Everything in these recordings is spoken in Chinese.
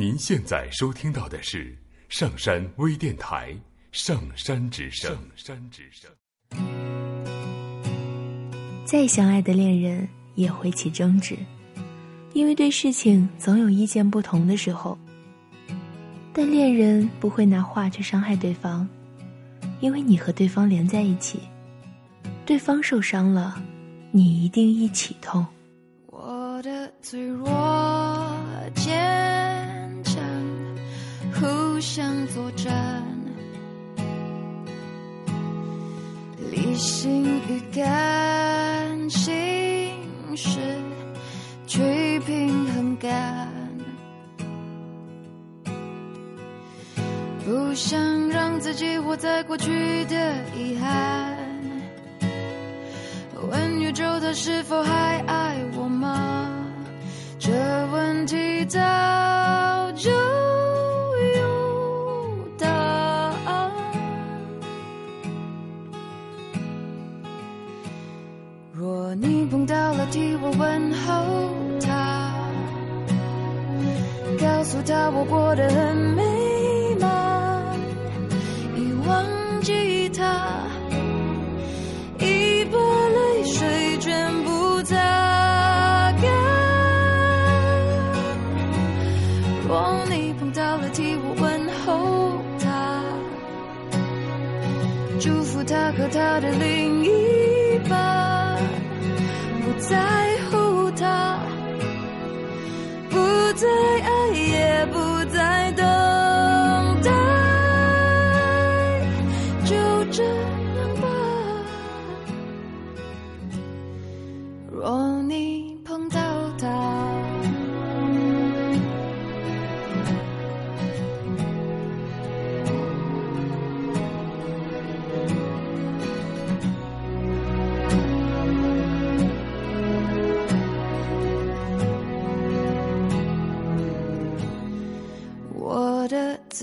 您现在收听到的是上山微电台《上山之声》。上山之声。再相爱的恋人也会起争执，因为对事情总有意见不同的时候。但恋人不会拿话去伤害对方，因为你和对方连在一起，对方受伤了，你一定一起痛。我的脆弱坚。互相作战，理性与感性是去平衡感，不想让自己活在过去的遗憾。问宇宙它是否还爱我吗？这问题早到了，替我问候他，告诉他我过得很美满，已忘记他，已把泪水全部擦干。若你碰到了，替我问候他，祝福他和他的另一半。不在乎他，不再爱，也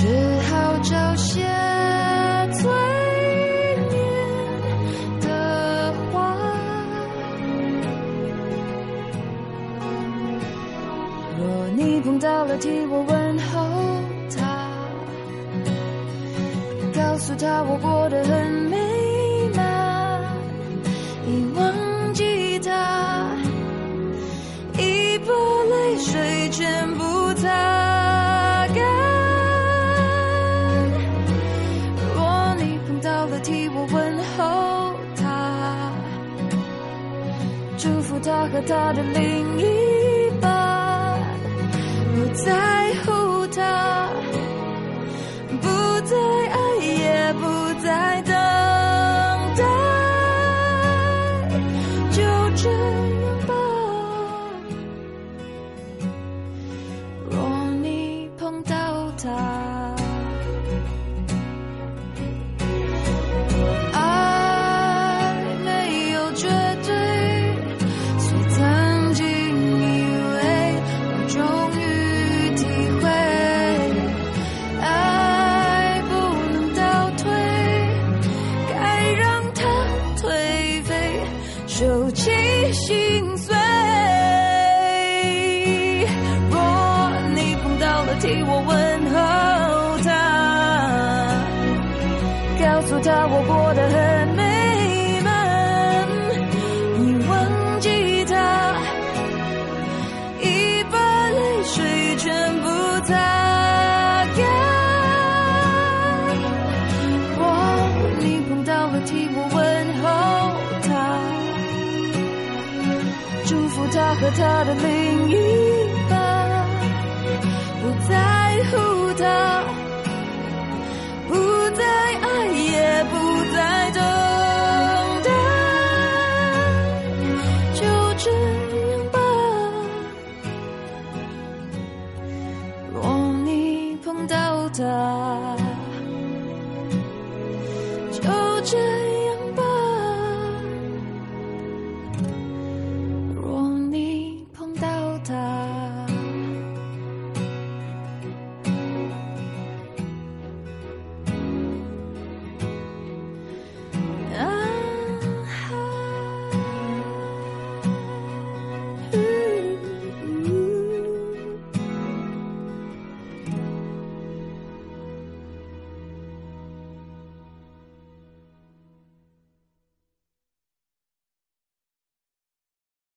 只好找些催眠的话。若你碰到了，替我问候他，告诉他我过得很美满，已忘记他，已把泪水全部擦。他和他的另一半不在乎他，不再爱，也不再等待，就这样吧。若你碰到他。即心碎。若你碰到了替我问候他告诉他我过得很美。他和他的另一半不在乎，他不再爱，也不再等待。就这样吧，若你碰到他。